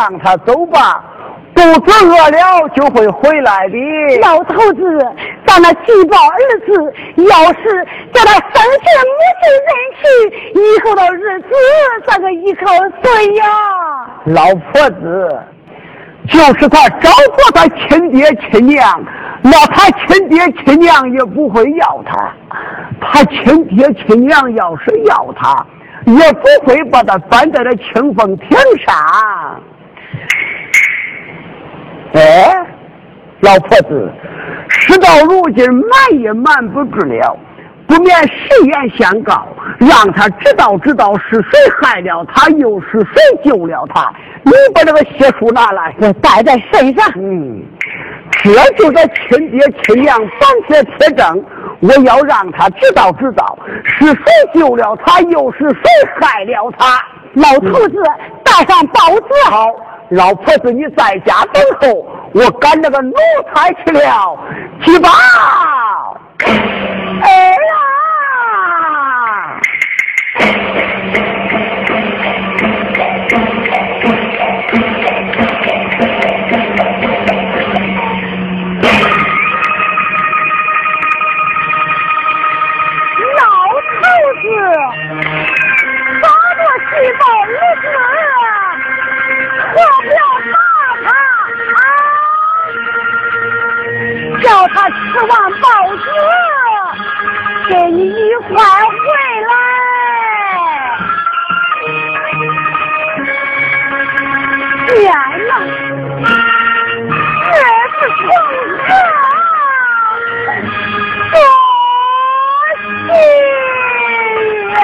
让他走吧，肚子饿了就会回来的。老头子，咱那举报儿子，要是叫他生前母亲认亲，以后的日子咋个依靠谁呀？老婆子。就是他找过他亲爹亲娘，那他亲爹亲娘也不会要他。他亲爹亲娘要是要他，也不会把他搬在那清风亭上。哎，老婆子，事到如今瞒也瞒不住了。不免实言相告，让他知道知道是谁害了他，又是谁救了他。你把这个血书拿来，我带在身上。嗯，这就是亲爹亲娘绑铁铁证。我要让他知道知道是谁救了他，又是谁害了他。老头子，带上包子。好，老婆子你在家等候，我赶那个奴才去了，去吧。哎给你一块回来。天哪，这是从何说起呀？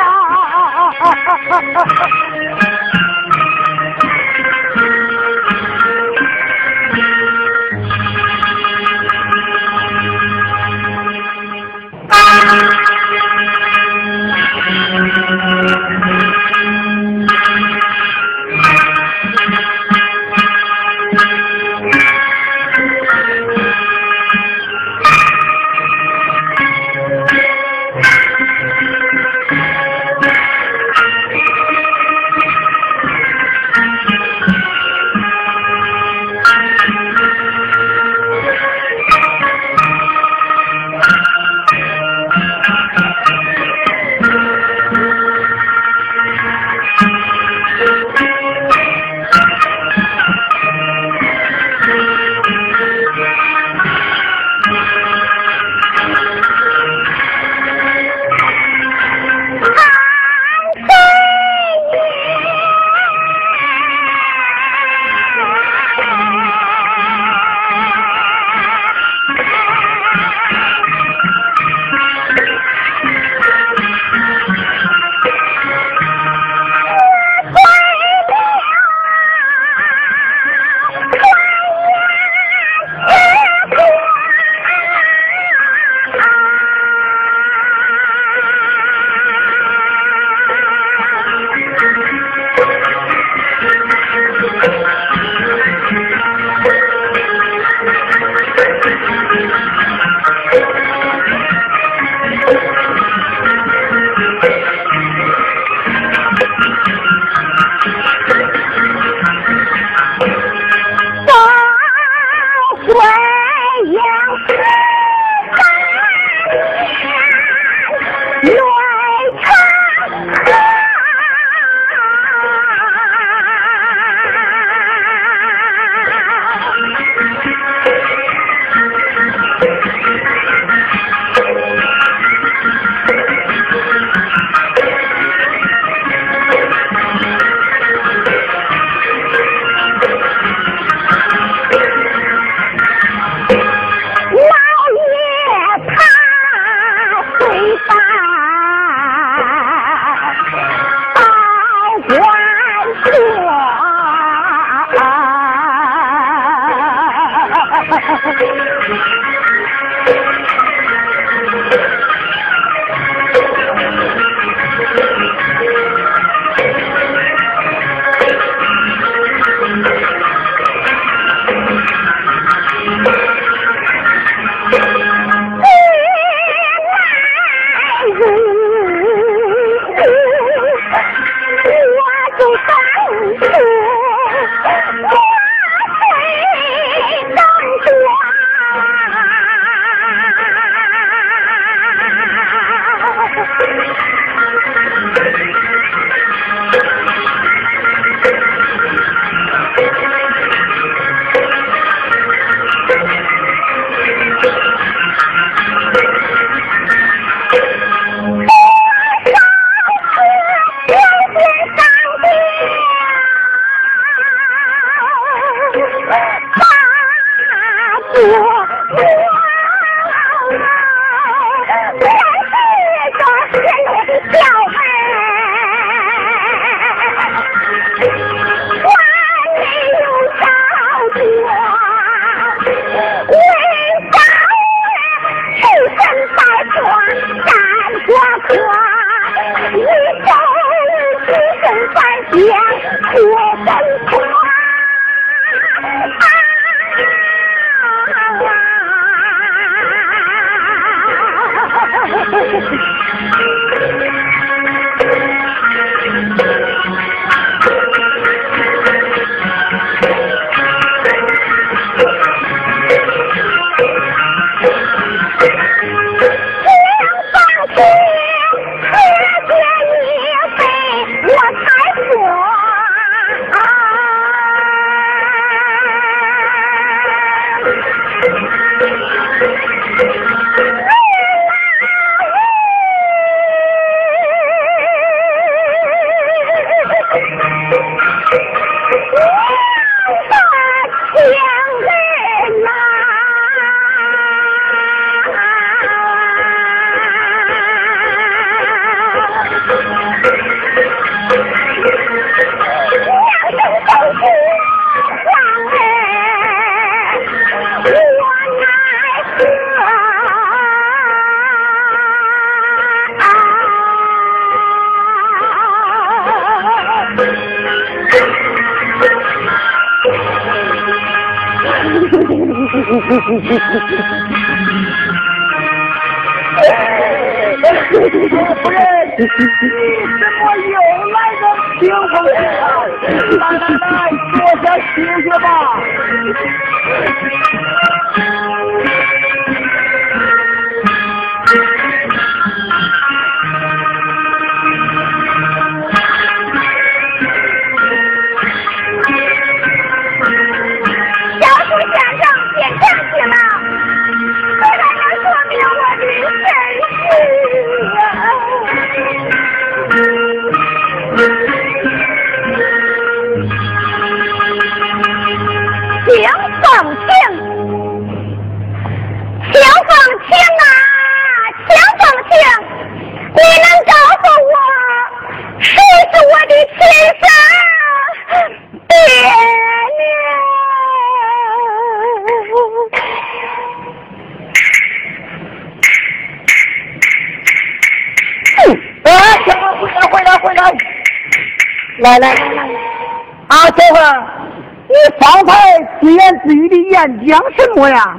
自语的演讲什么呀？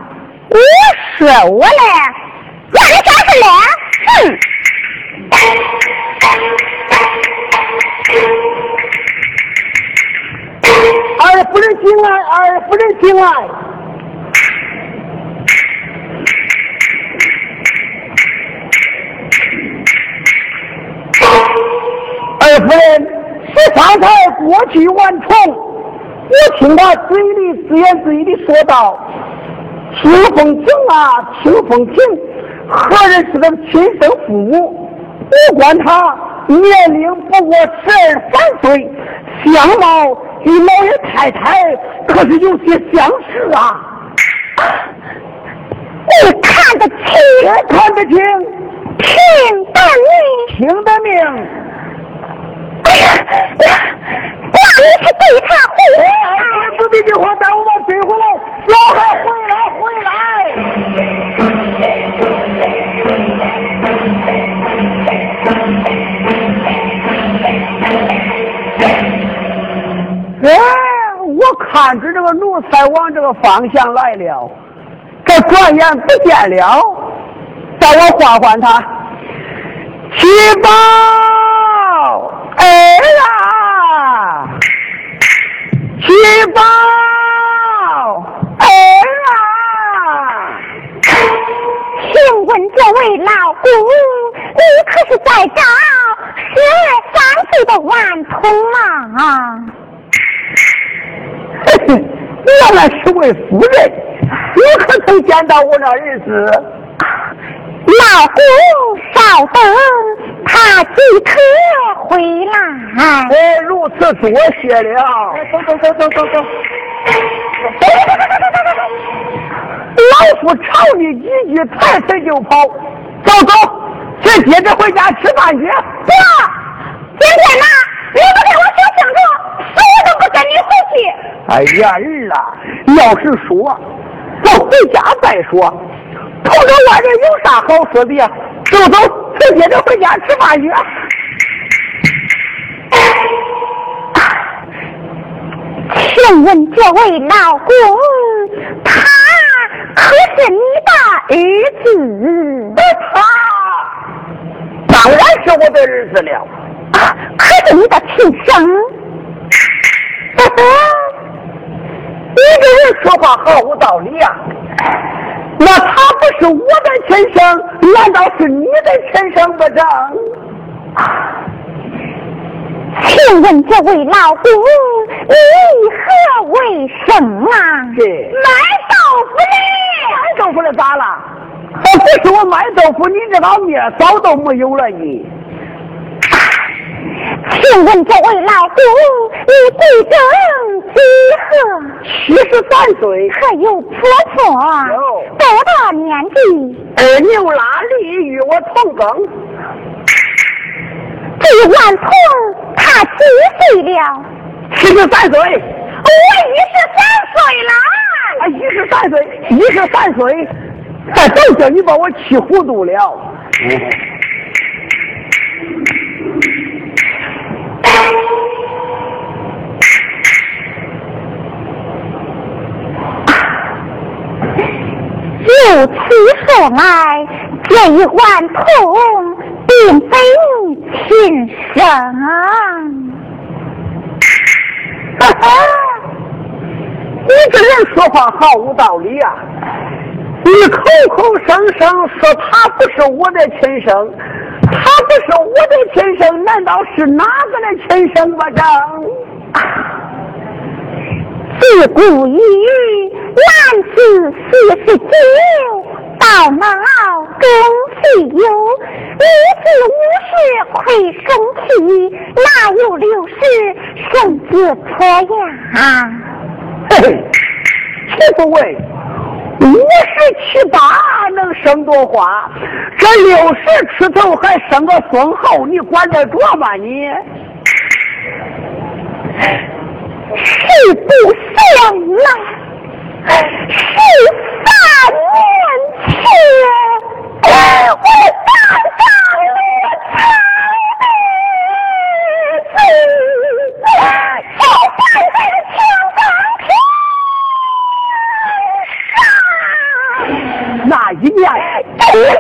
我说我嘞，那你啥事嘞？哼！二夫人进来，二夫人进来。二夫人。这方才过去玩宠，我听他嘴里自言自语的说道：“清风亭啊，清风亭，何人是他的亲生父母？不管他年龄不过十二三岁，相貌与老爷太太可是有些相似啊！你看得清，看得清，听得明，听得明。”那你个方向来了，这转眼不见了，带我唤唤他，七宝。儿啊，七宝儿啊，请问这位老公，你可是在找十二三岁的顽童吗？来是位夫人，你可曾见到我那儿子？老公，稍等，他即刻回来。哎，如此多谢了。走走走走走走。老夫吵你几句，抬腿就跑。走走，去接着回家吃饭去。不，今天呐，你不给我说清楚，不跟你回去。哎呀儿啊，要是说，咱回家再说。瞅着外人有啥好说的呀？走走，直接就回家吃饭去。请问这位老公，他可是你的儿子？他当然是我的儿子了。啊，可是你的亲生。你这人说话毫无道理呀！那他不是我的亲生，难道是你的亲生不成？请问这位老公，你何为生啊？是卖豆腐的。卖豆腐的咋了？还不是我卖豆腐，你这老面早都没有了你。请问这位老公，你贵庚几何？七十三岁。还有婆婆？多大年纪？二牛拉犁与我同耕。这万童他几岁了？七十三岁。我一十三岁了。啊，一十三岁，一十三岁。哎，都叫你把我气糊涂了。嗯由此说来，这一碗痛并非亲生。哈哈，你这人说话毫无道理呀！你口口声声说他不是我的亲生，他不是我的亲生，难道是哪个的亲生不成？自古以男子四十九，到老更其有；女子五十亏生气，哪有六十生子婆呀？嘿嘿，七不为。五十七八能生朵花，这六十出头还生个孙后，你管得着吗你？是不相来，是三年前，我刚刚落彩的子，小三在墙上那一年，真是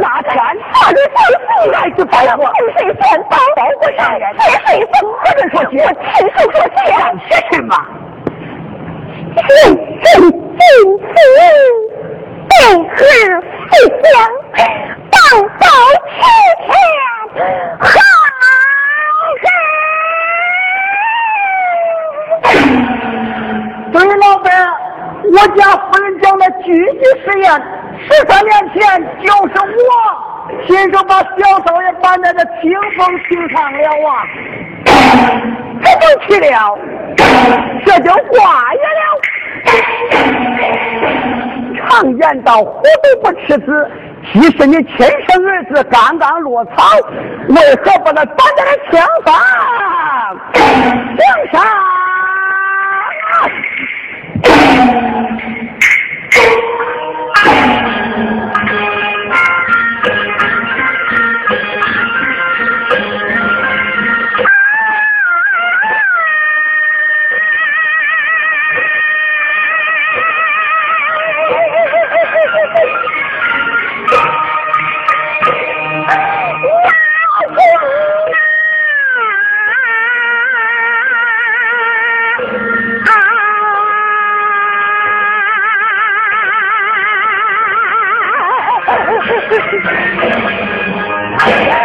那天，二十三岁，还是白过，清水县包包不上，血水风，或者说血，亲手说血，血什么？人生君子，为何思想，当到七天好人。对，老板，我家夫人讲的具体实验。十三年前，就是我亲手把小少爷搬在这清风平上了啊！这就去了，这就化爷了。常言道：“虎毒不吃子。”即使你亲生儿子刚刚落草，为何不能打他搬在了墙上？哎呀！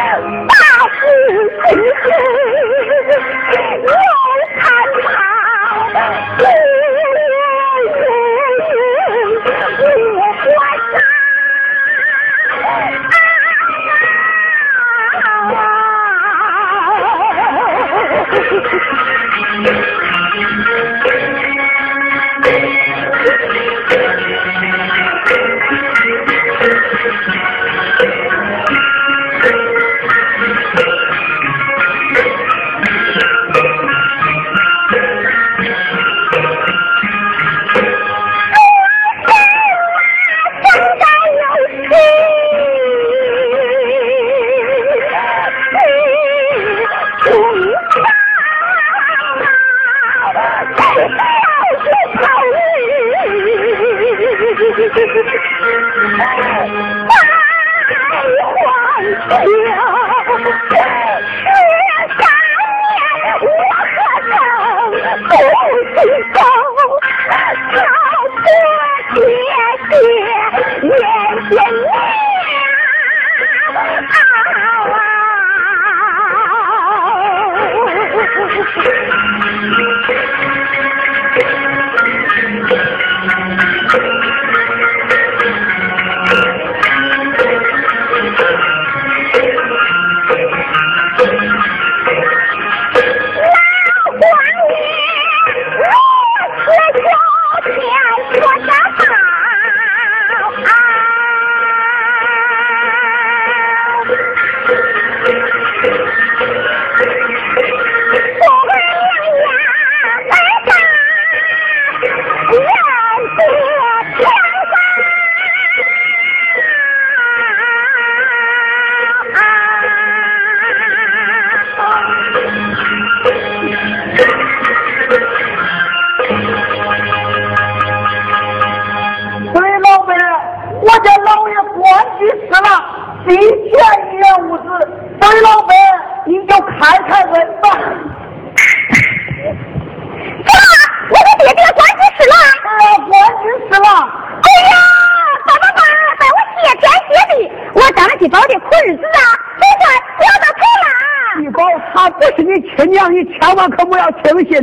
大事情绪要看他墙上。可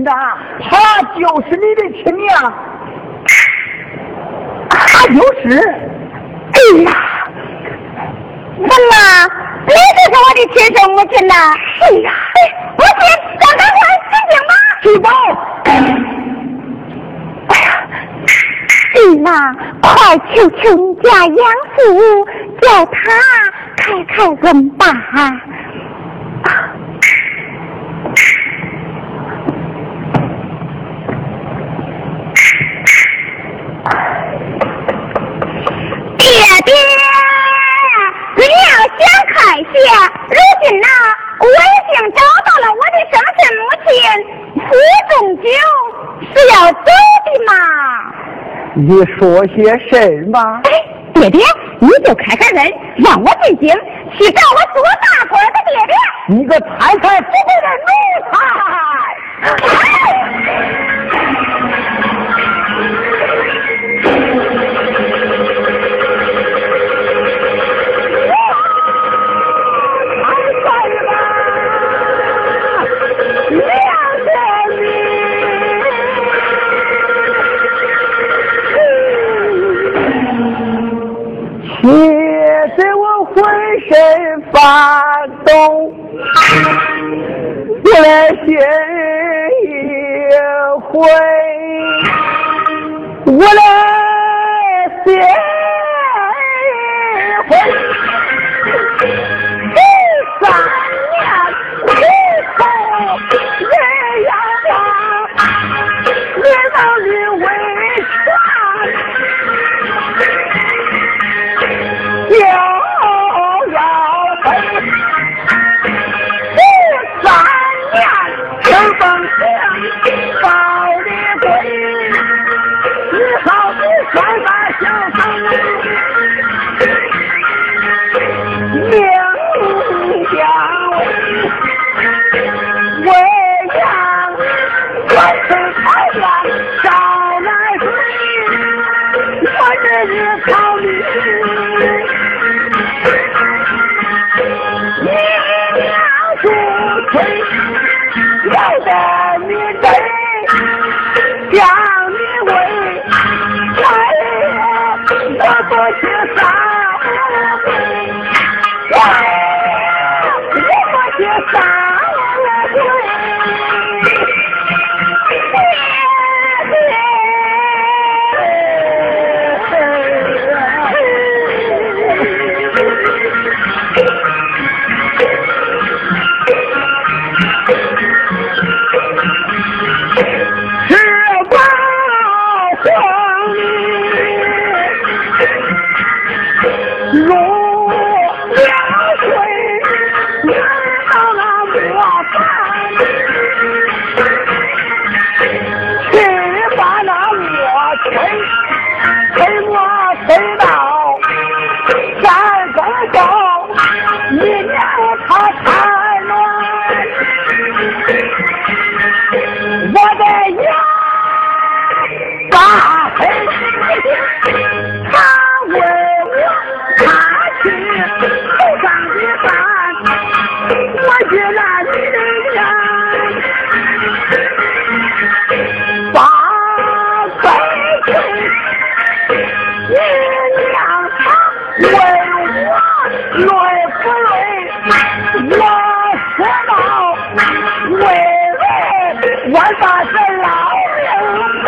要轻信的，他就是你的亲娘，他就是。哎呀，怎么，你就是我的亲生母亲呐？哎呀，母亲，我赶快醒醒吧。去吧。哎呀，是呐，快求求你家养父，叫他开开恩吧。爹，你要想开些，如今呐，我已经找到了我的生身母亲，傅仲九是要走的嘛。你说些什么？哎，爹爹，你就开开恩，让我进京去找我做大官的爹爹。你个太太不会的奴才！东，我来写一回。为我把这老命赔。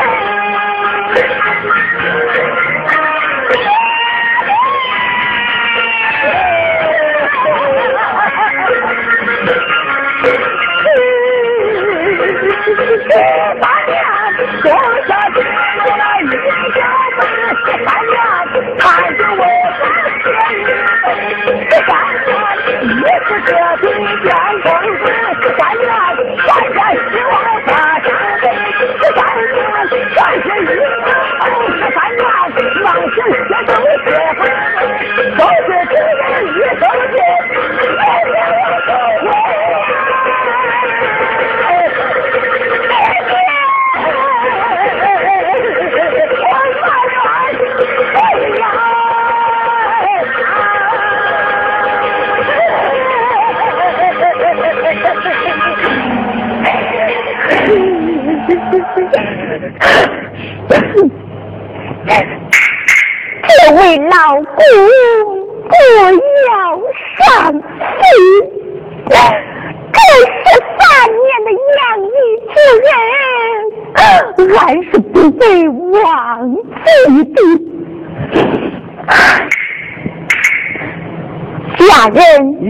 八年多下去了那一小辈，三年看着我这血雨杯，三年一是这地变风不要伤心，这十三年的养育之恩，俺是不会忘记的。家人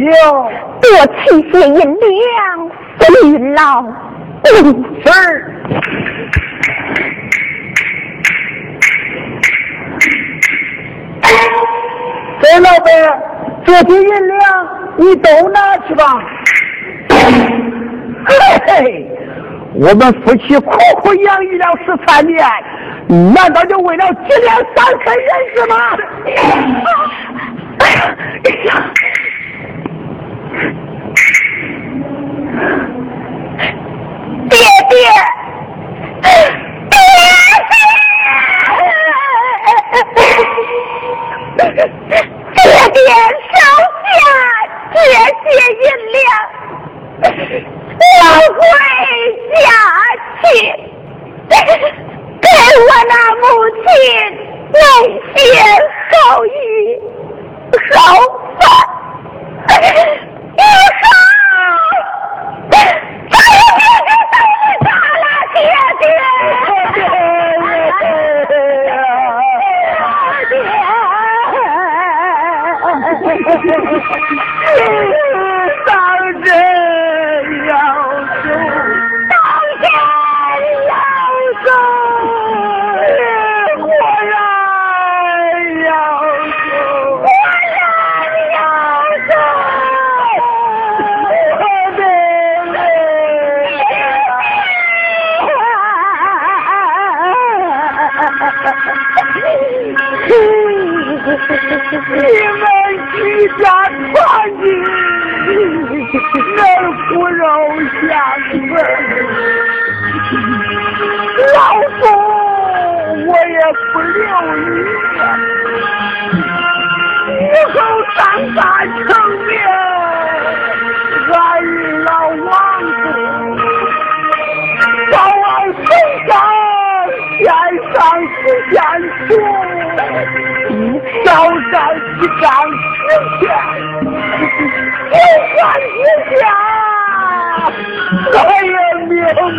有多取些银两，不与老哎。老板，这些银两你都拿去吧。嘿嘿，我们夫妻苦苦养育了十三年，难道就为了几两三分银子吗？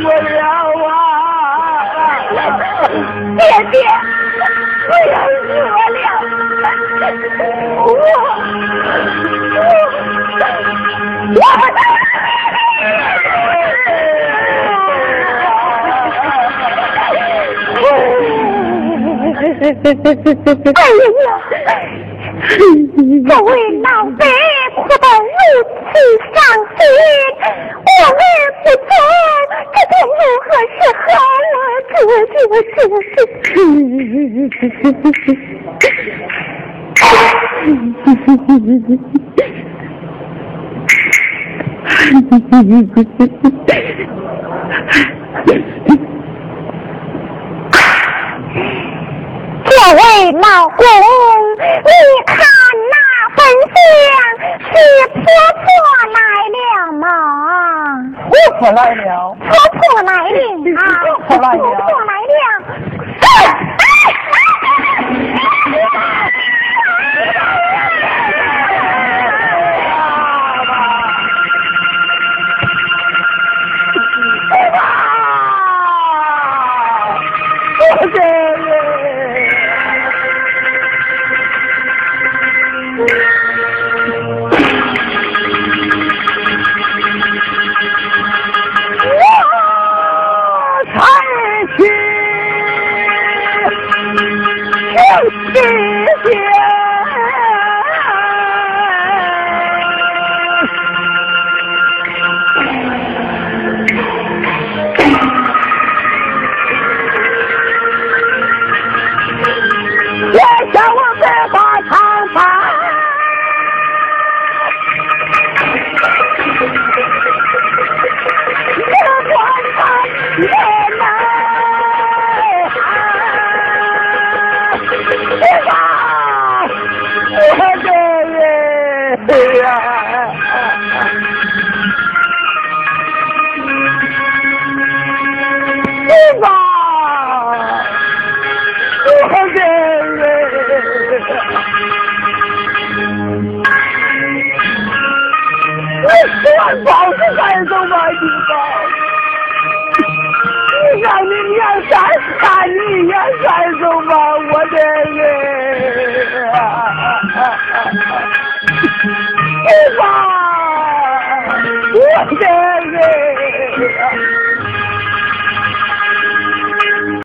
不了啊！爹爹，不要死了！我我我不能。哎呀，不会闹飞。哭得如此伤心，我儿不走，这该如何是好啊？这位老公，你看那份相是婆婆来了吗？婆婆来了，婆婆来了啊！婆婆来了婆婆来了。走吧，你吧。你让你娘三看你眼三走吧，我的人。你保。